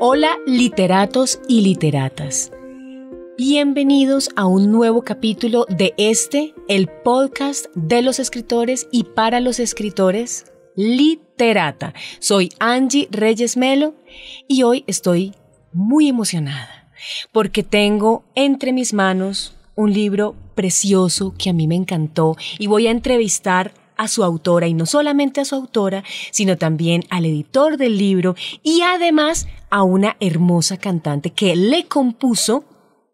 Hola literatos y literatas. Bienvenidos a un nuevo capítulo de este, el podcast de los escritores y para los escritores, Literata. Soy Angie Reyes Melo y hoy estoy muy emocionada porque tengo entre mis manos un libro precioso que a mí me encantó y voy a entrevistar a su autora y no solamente a su autora, sino también al editor del libro y además a una hermosa cantante que le compuso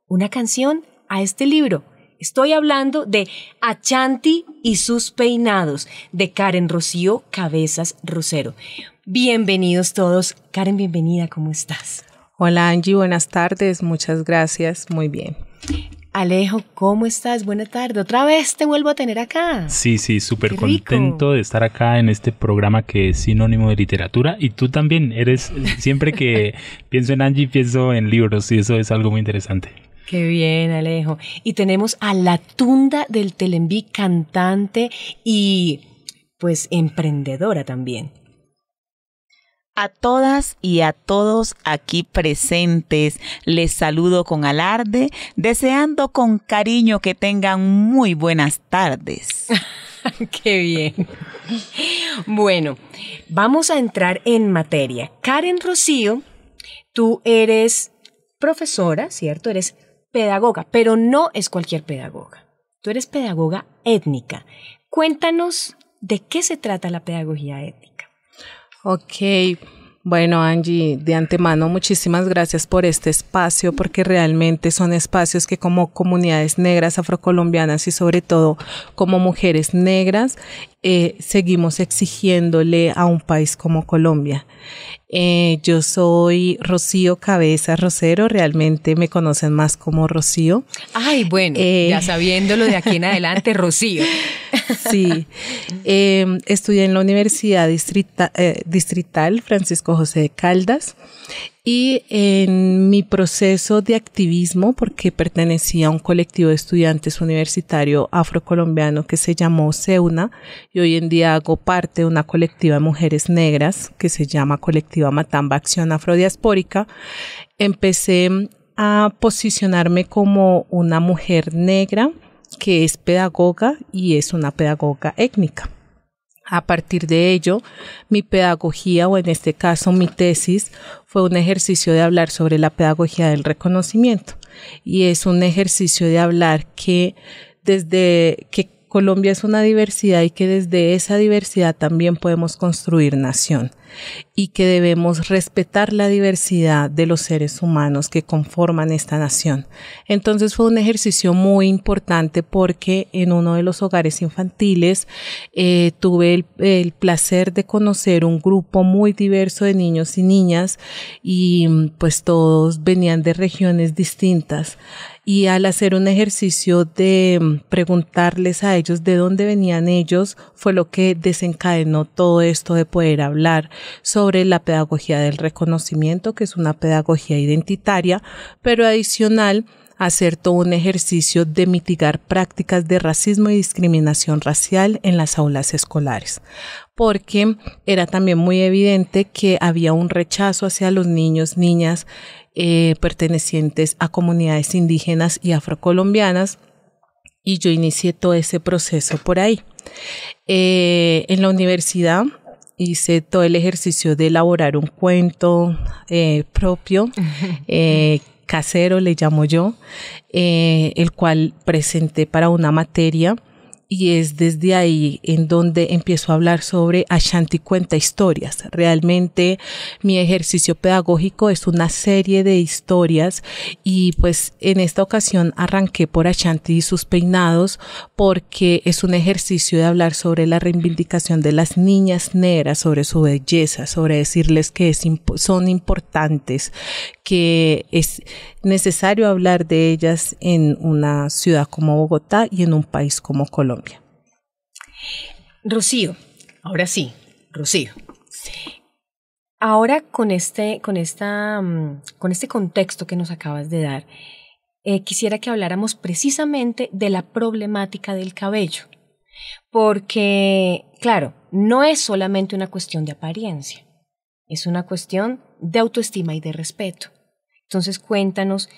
una canción a este libro. Estoy hablando de Achanti y sus peinados de Karen Rocío Cabezas Rosero. Bienvenidos todos. Karen, bienvenida, ¿cómo estás? Hola Angie, buenas tardes, muchas gracias, muy bien. Alejo, ¿cómo estás? Buena tarde. Otra vez te vuelvo a tener acá. Sí, sí, súper contento de estar acá en este programa que es sinónimo de literatura. Y tú también eres, siempre que pienso en Angie, pienso en libros y eso es algo muy interesante. Qué bien, Alejo. Y tenemos a la tunda del Telenví, cantante y pues emprendedora también. A todas y a todos aquí presentes les saludo con alarde, deseando con cariño que tengan muy buenas tardes. Qué bien. Bueno, vamos a entrar en materia. Karen Rocío, tú eres profesora, ¿cierto? Eres pedagoga, pero no es cualquier pedagoga. Tú eres pedagoga étnica. Cuéntanos de qué se trata la pedagogía étnica. Ok, bueno Angie, de antemano muchísimas gracias por este espacio porque realmente son espacios que como comunidades negras afrocolombianas y sobre todo como mujeres negras eh, seguimos exigiéndole a un país como Colombia. Eh, yo soy Rocío Cabeza Rosero, realmente me conocen más como Rocío. Ay, bueno, eh, ya sabiéndolo de aquí en adelante, Rocío. Sí, em, estudié en la Universidad Distrital Francisco José de Caldas y en mi proceso de activismo, porque pertenecía a un colectivo de estudiantes universitario afrocolombiano que se llamó SEUNA, y hoy en día hago parte de una colectiva de mujeres negras que se llama Colectiva Matamba Acción Afrodiaspórica, empecé a posicionarme como una mujer negra que es pedagoga y es una pedagoga étnica. A partir de ello, mi pedagogía, o en este caso mi tesis, fue un ejercicio de hablar sobre la pedagogía del reconocimiento. Y es un ejercicio de hablar que desde que Colombia es una diversidad y que desde esa diversidad también podemos construir nación y que debemos respetar la diversidad de los seres humanos que conforman esta nación. Entonces fue un ejercicio muy importante porque en uno de los hogares infantiles eh, tuve el, el, placer de conocer un grupo muy diverso de niños y niñas y pues todos venían de regiones distintas y al hacer un ejercicio de mm, preguntarles a ellos de dónde venían ellos fue lo que desencadenó todo esto de poder hablar sobre la pedagogía del reconocimiento, que es una pedagogía identitaria, pero adicional hacer todo un ejercicio de mitigar prácticas de racismo y discriminación racial en las aulas escolares, porque era también muy evidente que había un rechazo hacia los niños, niñas eh, pertenecientes a comunidades indígenas y afrocolombianas y yo inicié todo ese proceso por ahí. Eh, en la universidad hice todo el ejercicio de elaborar un cuento eh, propio, casero le llamo yo, el cual presenté para una materia y es desde ahí en donde empiezo a hablar sobre Ashanti cuenta historias. Realmente mi ejercicio pedagógico es una serie de historias y pues en esta ocasión arranqué por Ashanti y sus peinados porque es un ejercicio de hablar sobre la reivindicación de las niñas negras, sobre su belleza, sobre decirles que son importantes, que es necesario hablar de ellas en una ciudad como Bogotá y en un país como Colombia. Rocío, ahora sí, Rocío. Ahora con este, con esta, mm, con este contexto que nos acabas de dar, eh, quisiera que habláramos precisamente de la problemática del cabello. Porque, claro, no es solamente una cuestión de apariencia. es una cuestión de autoestima y de respeto. Entonces cuéntanos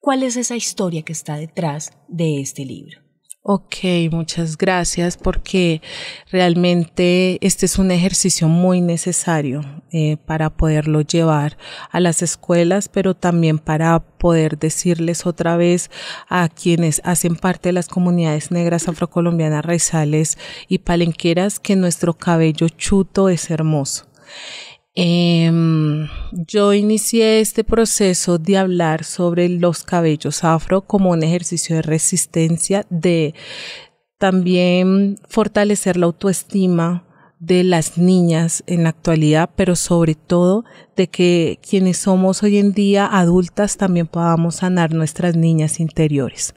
cuál es esa historia que está detrás de este libro. Ok, muchas gracias porque realmente este es un ejercicio muy necesario eh, para poderlo llevar a las escuelas, pero también para poder decirles otra vez a quienes hacen parte de las comunidades negras afrocolombianas, raizales y palenqueras que nuestro cabello chuto es hermoso. Em, yo inicié este proceso de hablar sobre los cabellos afro como un ejercicio de resistencia, de también fortalecer la autoestima de las niñas en la actualidad, pero sobre todo de que quienes somos hoy en día adultas también podamos sanar nuestras niñas interiores.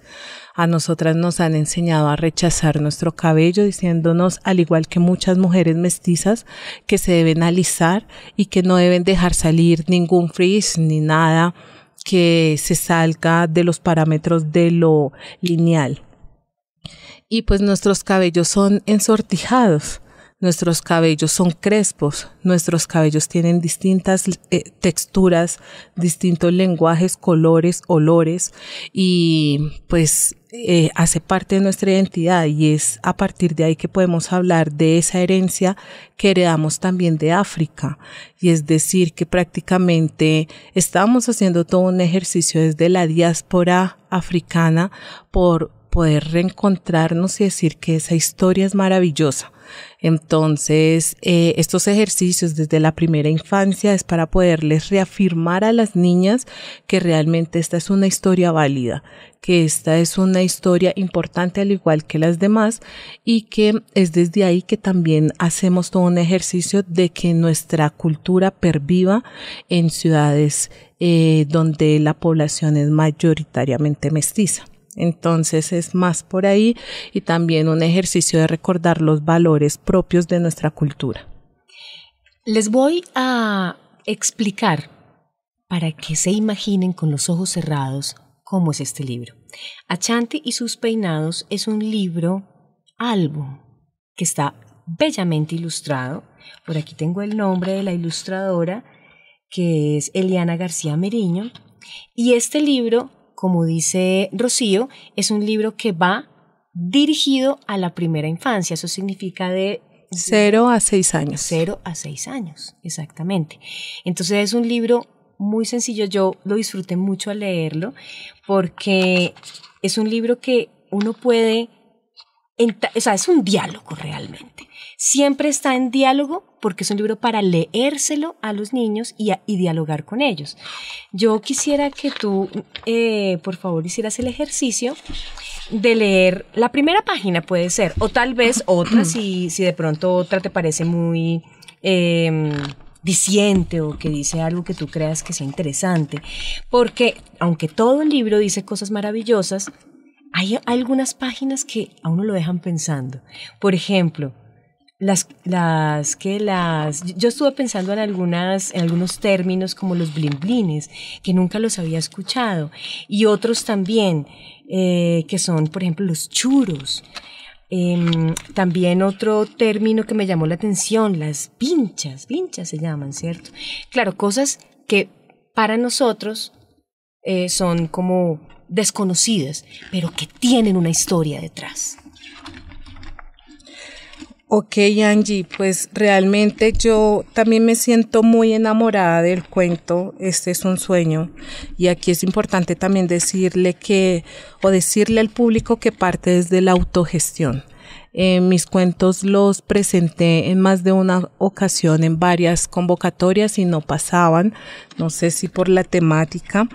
A nosotras nos han enseñado a rechazar nuestro cabello diciéndonos, al igual que muchas mujeres mestizas, que se deben alisar y que no deben dejar salir ningún frizz ni nada que se salga de los parámetros de lo lineal. Y pues nuestros cabellos son ensortijados. Nuestros cabellos son crespos, nuestros cabellos tienen distintas eh, texturas, distintos lenguajes, colores, olores y pues eh, hace parte de nuestra identidad y es a partir de ahí que podemos hablar de esa herencia que heredamos también de África. Y es decir, que prácticamente estamos haciendo todo un ejercicio desde la diáspora africana por poder reencontrarnos y decir que esa historia es maravillosa entonces, eh, estos ejercicios desde la primera infancia es para poderles reafirmar a las niñas que realmente esta es una historia válida, que esta es una historia importante al igual que las demás y que es desde ahí que también hacemos todo un ejercicio de que nuestra cultura perviva en ciudades eh, donde la población es mayoritariamente mestiza. Entonces es más por ahí y también un ejercicio de recordar los valores propios de nuestra cultura. Les voy a explicar para que se imaginen con los ojos cerrados cómo es este libro. Achanti y sus peinados es un libro álbum que está bellamente ilustrado. Por aquí tengo el nombre de la ilustradora, que es Eliana García Meriño. Y este libro como dice Rocío, es un libro que va dirigido a la primera infancia. Eso significa de... Cero a seis años. Cero a seis años, exactamente. Entonces es un libro muy sencillo. Yo lo disfruté mucho al leerlo porque es un libro que uno puede... O sea, es un diálogo realmente. Siempre está en diálogo porque es un libro para leérselo a los niños y, dialogar con ellos. Yo quisiera que tú, eh, por favor, hicieras el ejercicio de leer la primera página, puede ser, o tal vez otra, si, si de pronto otra te parece muy... Eh, diciente o que dice algo que tú creas que sea interesante. Porque aunque todo el libro dice cosas maravillosas, hay algunas páginas que a uno lo dejan pensando. Por ejemplo, las, las, que las, yo estuve pensando en algunas, en algunos términos como los blimblines, que nunca los había escuchado, y otros también, eh, que son, por ejemplo, los churos. Em, también otro término que me llamó la atención, las pinchas, pinchas se llaman, ¿cierto? Claro, cosas que para nosotros eh, son como desconocidas, pero que tienen una historia detrás. Ok, Angie, pues realmente yo también me siento muy enamorada del cuento. Este es un sueño. Y aquí es importante también decirle que, o decirle al público que parte desde la autogestión. Eh, mis cuentos los presenté en más de una ocasión en varias convocatorias y no pasaban. No sé si por la temática.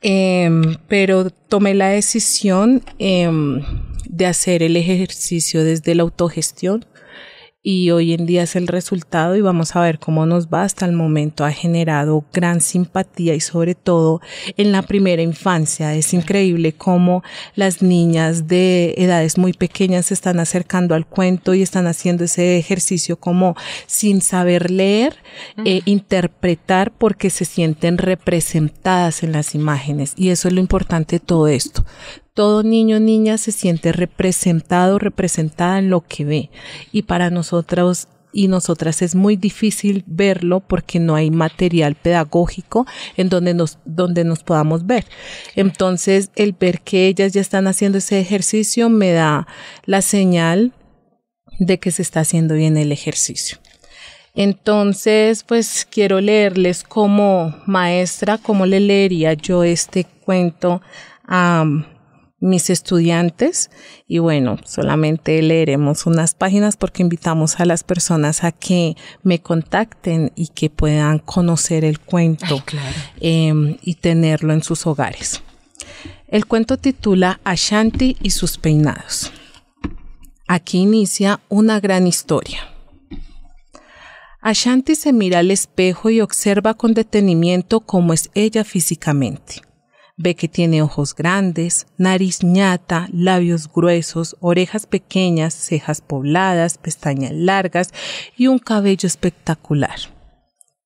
Em, pero tomé la decisión em, de hacer el ejercicio desde la autogestión y hoy en día es el resultado y vamos a ver cómo nos va. Hasta el momento ha generado gran simpatía y sobre todo en la primera infancia. Es increíble cómo las niñas de edades muy pequeñas se están acercando al cuento y están haciendo ese ejercicio como sin saber leer, e interpretar porque se sienten representadas en las imágenes. Y eso es lo importante de todo esto todo niño o niña se siente representado, representada en lo que ve. Y para nosotros y nosotras es muy difícil verlo porque no hay material pedagógico en donde nos, donde nos podamos ver. Entonces, el ver que ellas ya están haciendo ese ejercicio me da la señal de que se está haciendo bien el ejercicio. Entonces, pues quiero leerles como maestra, cómo le leería yo este cuento a mis estudiantes y bueno, solamente leeremos unas páginas porque invitamos a las personas a que me contacten y que puedan conocer el cuento em, y tenerlo en sus hogares. El cuento titula Ashanti y sus peinados. Aquí inicia una gran historia. Ashanti se mira al espejo y observa con detenimiento cómo es ella físicamente. Ve que tiene ojos grandes, nariz ñata, labios gruesos, orejas pequeñas, cejas pobladas, pestañas largas y un cabello espectacular.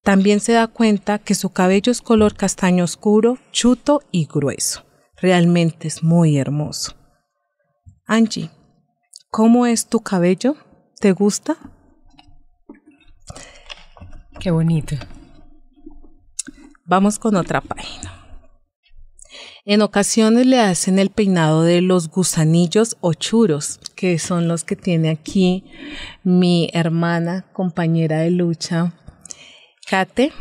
También se da cuenta que su cabello es color castaño oscuro, chuto y grueso. Realmente es muy hermoso. Angie, ¿cómo es tu cabello? ¿Te gusta? Qué bonito. Vamos con otra página. En ocasiones le hacen el peinado de los gusanillos o churos, que son los que tiene aquí mi hermana, compañera de lucha, Kate.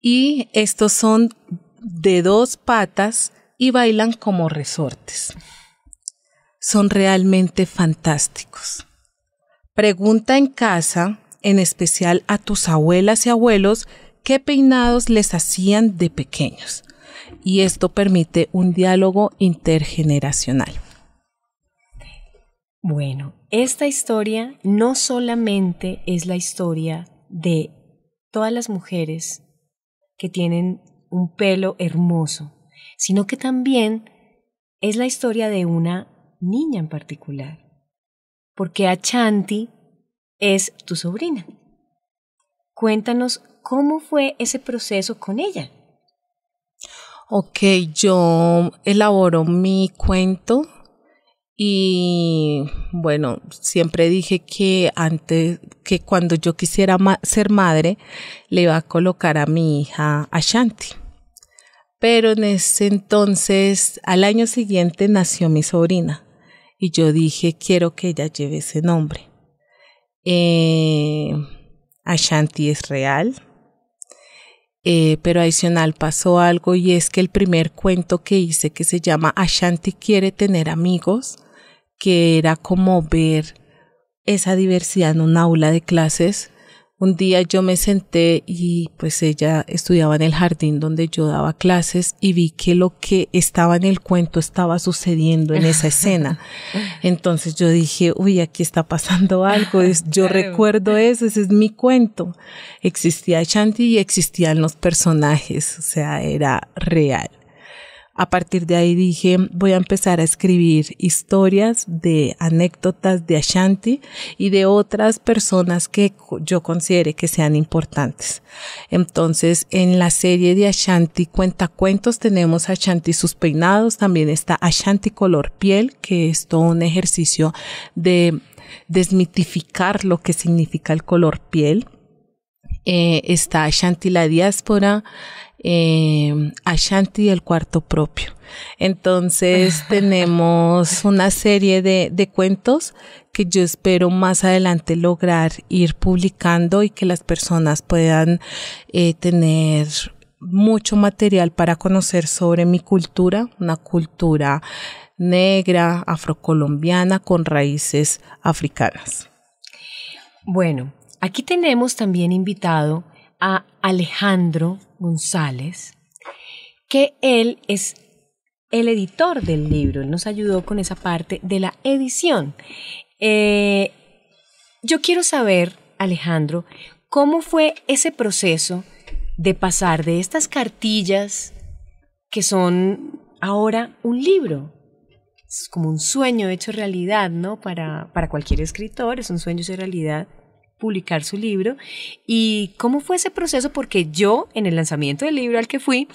Y estos son de dos patas y bailan como resortes. Son realmente fantásticos. Pregunta en casa, en especial a tus abuelas y abuelos, qué peinados les hacían de pequeños y esto permite un diálogo intergeneracional. Bueno, esta historia no solamente es la historia de todas las mujeres que tienen un pelo hermoso, sino que también es la historia de una niña en particular, porque Achanti es tu sobrina. Cuéntanos cómo fue ese proceso con ella. Ok, yo elaboro mi cuento y bueno, siempre dije que antes, que cuando yo quisiera ser madre, le iba a colocar a mi hija Ashanti. Pero en ese entonces, al año siguiente nació mi sobrina y yo dije, quiero que ella lleve ese nombre. Eh, Ashanti es real, eh, pero adicional pasó algo y es que el primer cuento que hice que se llama Ashanti quiere tener amigos, que era como ver esa diversidad en un aula de clases, un día yo me senté y pues ella estudiaba en el jardín donde yo daba clases y vi que lo que estaba en el cuento estaba sucediendo en esa escena. Entonces yo dije, uy, aquí está pasando algo. Yo recuerdo eso, ese es mi cuento. Existía Shanti y existían los personajes, o sea, era real. A partir de ahí dije, voy a empezar a escribir historias de anécdotas de Ashanti y de otras personas que yo considere que sean importantes. Entonces, en la serie de Ashanti Cuentacuentos tenemos Ashanti sus peinados, también está Ashanti color piel, que es todo un ejercicio de desmitificar lo que significa el color piel. Eh, está Ashanti la diáspora, eh, Ashanti el cuarto propio. Entonces tenemos una serie de, de cuentos que yo espero más adelante lograr ir publicando y que las personas puedan eh, tener mucho material para conocer sobre mi cultura, una cultura negra, afrocolombiana con raíces africanas. Bueno, aquí tenemos también invitado a Alejandro González, que él es el editor del libro, él nos ayudó con esa parte de la edición. Eh, yo quiero saber, Alejandro, cómo fue ese proceso de pasar de estas cartillas que son ahora un libro. Es como un sueño hecho realidad, ¿no? Para, para cualquier escritor, es un sueño hecho realidad publicar su libro. ¿Y cómo fue ese proceso? Porque yo, en el lanzamiento del libro al que fui,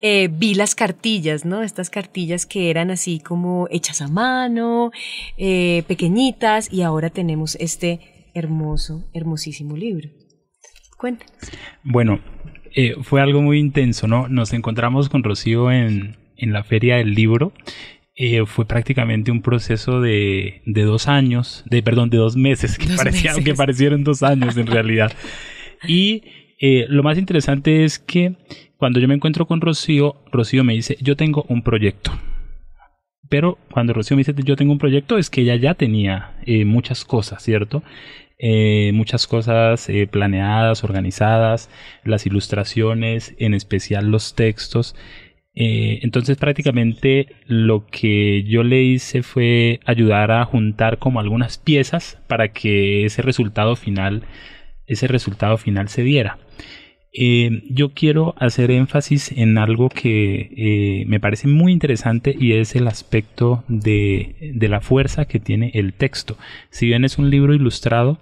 eh, vi las cartillas, ¿no? Estas cartillas que eran así como hechas a mano, eh, pequeñitas, y ahora tenemos este hermoso, hermosísimo libro. Cuéntanos. Bueno, eh, fue algo muy intenso, ¿no? Nos encontramos con Rocío en, en la feria del libro. Eh, fue prácticamente un proceso de, de, dos años, de perdón, de dos meses, que, parecía, que parecieron dos años en realidad. Y eh, lo más interesante es que cuando yo me encuentro con Rocío, Rocío me dice, yo tengo un proyecto. Pero cuando Rocío me dice, yo tengo un proyecto, es que ella ya tenía eh, muchas cosas, ¿cierto? Eh, muchas cosas planeadas, organizadas, las ilustraciones, en especial los textos. Entonces prácticamente lo que yo le hice fue ayudar a juntar como algunas piezas para que ese resultado final ese resultado final se diera. Eh, yo quiero hacer énfasis en algo que eh, me parece muy interesante y es el aspecto de, de, la fuerza que tiene el texto. Si bien es un libro ilustrado,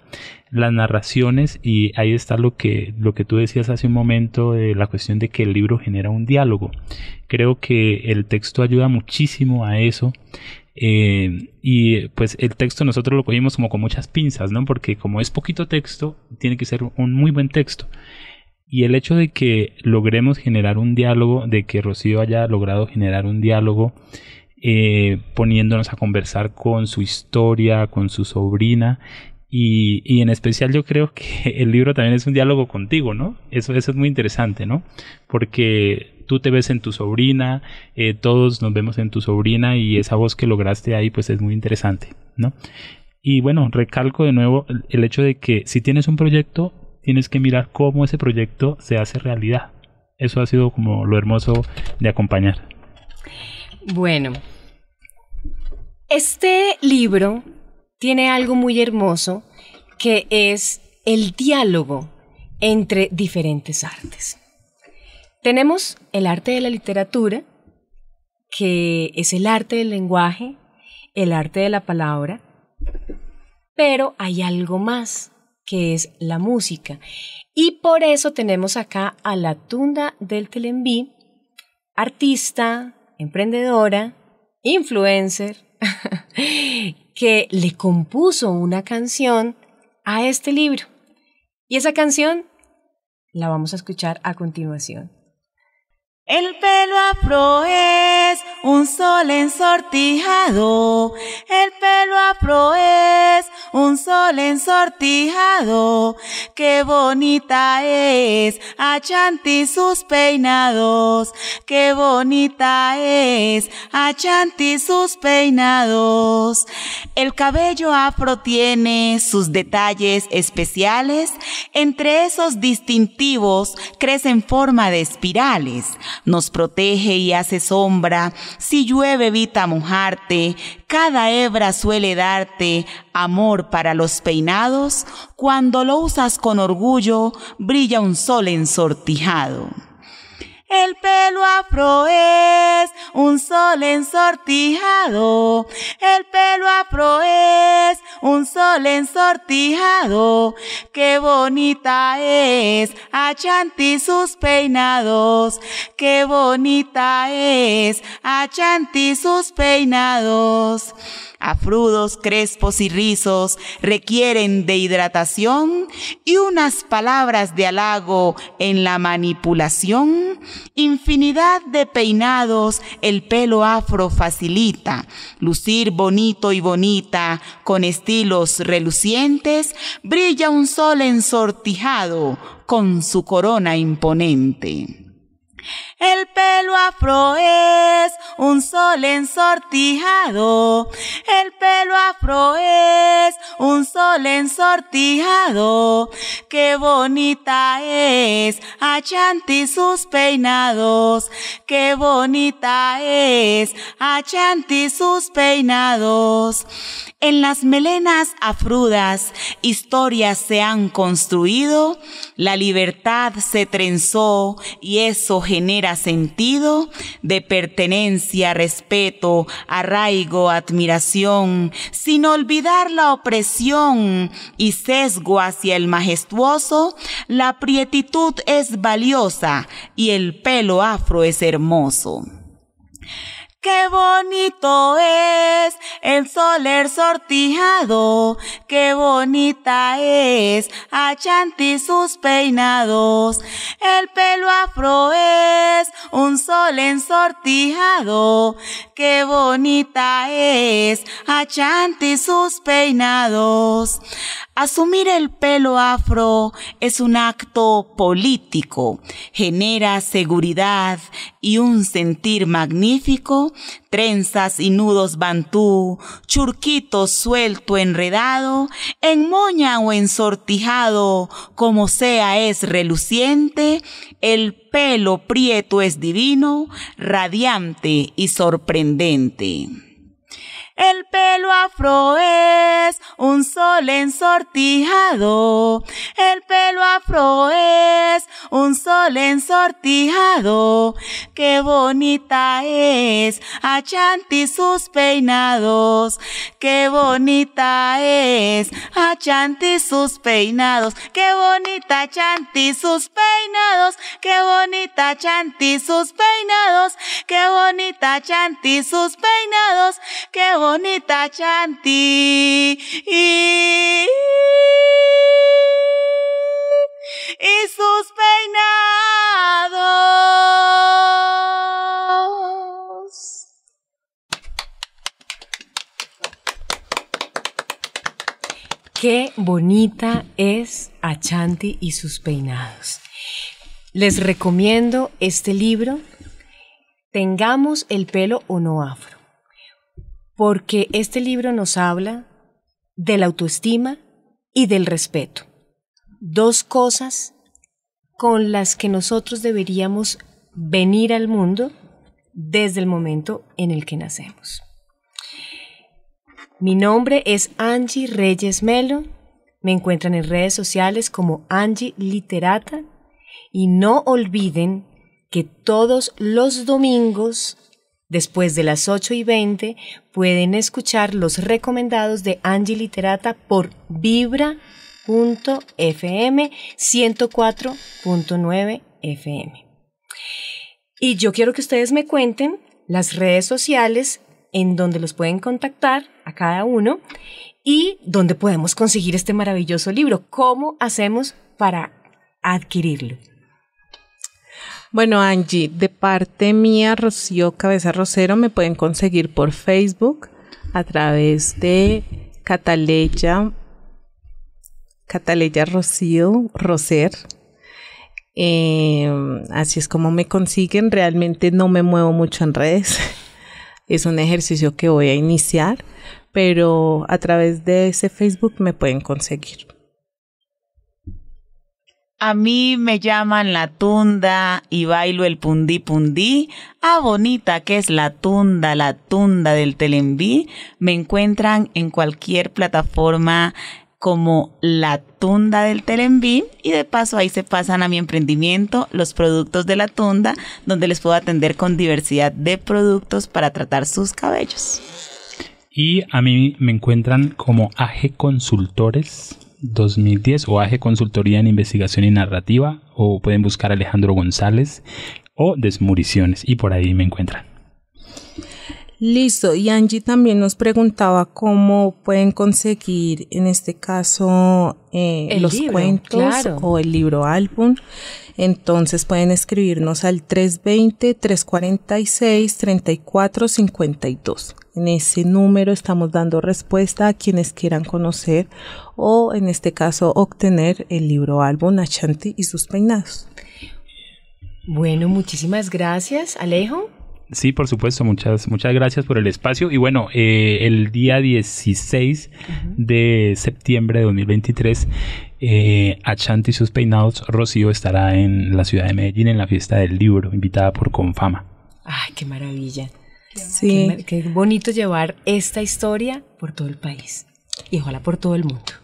las narraciones, y ahí está lo que, lo que tú decías hace un momento, la cuestión de que el libro genera un diálogo. Creo que el texto ayuda muchísimo a eso. Eh, y pues el texto nosotros lo cogimos como con muchas pinzas, ¿no? Porque como es poquito texto, tiene que ser un muy buen texto. Y el hecho de que logremos generar un diálogo, de que Rocío haya logrado generar un diálogo, eh, poniéndonos a conversar con su historia, con su sobrina, y, y, en especial yo creo que el libro también es un diálogo contigo, ¿no? Eso, eso es muy interesante, ¿no? Porque tú te ves en tu sobrina, eh, todos nos vemos en tu sobrina y esa voz que lograste ahí pues es muy interesante, ¿no? Y bueno, recalco de nuevo el hecho de que si tienes un proyecto, tienes que mirar cómo ese proyecto se hace realidad. Eso ha sido como lo hermoso de acompañar. Bueno, este libro tiene algo muy hermoso que es el diálogo entre diferentes artes. Tenemos el arte de la literatura, que es el arte del lenguaje, el arte de la palabra, pero hay algo más, que es la música. Y por eso tenemos acá a la Tunda del Telenví, artista, emprendedora, influencer, que le compuso una canción a este libro. Y esa canción la vamos a escuchar a continuación. El pelo afro es un sol ensortijado, el pelo afro es un sol ensortijado, qué bonita es Achanti sus peinados, qué bonita es Achanti sus peinados. El cabello afro tiene sus detalles especiales, entre esos distintivos crecen forma de espirales nos protege y hace sombra, si llueve evita mojarte, cada hebra suele darte amor para los peinados, cuando lo usas con orgullo, brilla un sol ensortijado. El pelo afro es un sol ensortijado. El pelo afro es un sol ensortijado. Qué bonita es Achanti sus peinados. Qué bonita es Achanti sus peinados afrudos, crespos y rizos requieren de hidratación y unas palabras de halago en la manipulación. Infinidad de peinados el pelo afro facilita. Lucir bonito y bonita con estilos relucientes, brilla un sol ensortijado con su corona imponente. El pelo afro es un sol ensortijado. El pelo afro es un sol ensortijado. Qué bonita es Achanti sus peinados. Qué bonita es Achanti sus peinados. En las melenas afrudas historias se han construido, la libertad se trenzó y eso genera sentido de pertenencia, respeto, arraigo, admiración, sin olvidar la opresión y sesgo hacia el majestuoso, la prietitud es valiosa y el pelo afro es hermoso. Qué bonito es el soler sortijado, qué bonita es Achanti sus peinados. El pelo afro es un sol ensortijado, qué bonita es Achanti sus peinados. Asumir el pelo afro es un acto político, genera seguridad y un sentir magnífico, trenzas y nudos bantú, churquito suelto enredado, en moña o ensortijado, como sea es reluciente, el pelo prieto es divino, radiante y sorprendente. El pelo afro es un sol ensortijado. El pelo afro es un sol ensortijado. Qué bonita es Achanti sus peinados. Qué bonita es Achanti sus peinados. Qué bonita Achanti sus peinados. Qué bonita Chanti sus peinados. Qué bonita Chanti sus peinados. Qué bonita Chanti. Y, sus peinados. Qué bonita es Achanti y sus peinados. Les recomiendo este libro, Tengamos el pelo o no afro, porque este libro nos habla de la autoestima y del respeto. Dos cosas con las que nosotros deberíamos venir al mundo desde el momento en el que nacemos. Mi nombre es Angie Reyes Melo. Me encuentran en redes sociales como Angie Literata. Y no olviden que todos los domingos, después de las 8 y 20, pueden escuchar los recomendados de Angie Literata por Vibra.fm 104.9 FM. Y yo quiero que ustedes me cuenten las redes sociales en donde los pueden contactar a cada uno y donde podemos conseguir este maravilloso libro. ¿Cómo hacemos para adquirirlo? Bueno, Angie, de parte mía, Rocío Cabeza Rosero, me pueden conseguir por Facebook a través de Cataleya, Cataleya Rocío Roser. Eh, así es como me consiguen. Realmente no me muevo mucho en redes. Es un ejercicio que voy a iniciar, pero a través de ese Facebook me pueden conseguir. A mí me llaman la tunda y bailo el pundí pundí. A bonita que es la tunda, la tunda del Telenví. Me encuentran en cualquier plataforma como la tunda del Telenví y de paso ahí se pasan a mi emprendimiento los productos de la tunda donde les puedo atender con diversidad de productos para tratar sus cabellos. Y a mí me encuentran como AG Consultores 2010 o AG Consultoría en Investigación y Narrativa o pueden buscar Alejandro González o Desmuriciones y por ahí me encuentran. Listo, y Angie también nos preguntaba cómo pueden conseguir en este caso eh, los libro, cuentos claro. o el libro álbum. Entonces pueden escribirnos al 320-346-3452. En ese número estamos dando respuesta a quienes quieran conocer o en este caso obtener el libro álbum Achanti y sus peinados. Bueno, muchísimas gracias, Alejo. Sí, por supuesto, muchas, muchas gracias por el espacio. Y bueno, eh, el día 16 de septiembre de 2023, eh, Achanti y sus peinados, Rocío estará en la ciudad de Medellín en la fiesta del libro, invitada por Confama. Ay, qué maravilla. Sí, qué bonito llevar esta historia por todo el país y ojalá por todo el mundo.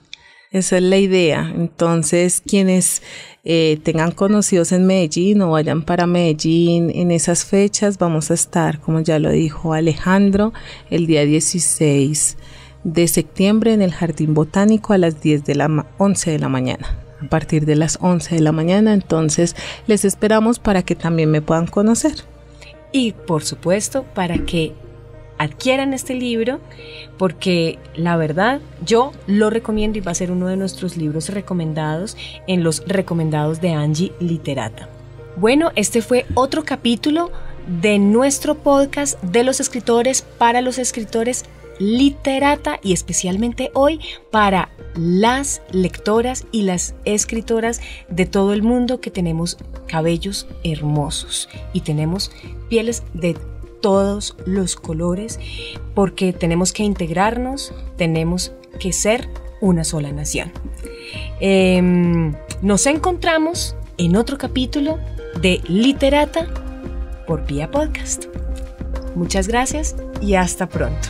Esa es la idea. Entonces, quienes eh, tengan conocidos en Medellín o vayan para Medellín en esas fechas, vamos a estar, como ya lo dijo Alejandro, el día 16 de septiembre en el Jardín Botánico a las 10 de la ma- 11 de la mañana. A partir de las 11 de la mañana, entonces les esperamos para que también me puedan conocer. y por supuesto para que adquieran este libro porque la verdad yo lo recomiendo y va a ser uno de nuestros libros recomendados en los recomendados de Angie Literata. Bueno, este fue otro capítulo de nuestro podcast de los escritores para los escritores literata y especialmente hoy para las lectoras y las escritoras de todo el mundo que tenemos cabellos hermosos y tenemos pieles de todos los colores porque tenemos que integrarnos, tenemos que ser una sola nación. Em, nos encontramos en otro capítulo de Literata por Vía Podcast. Muchas gracias y hasta pronto.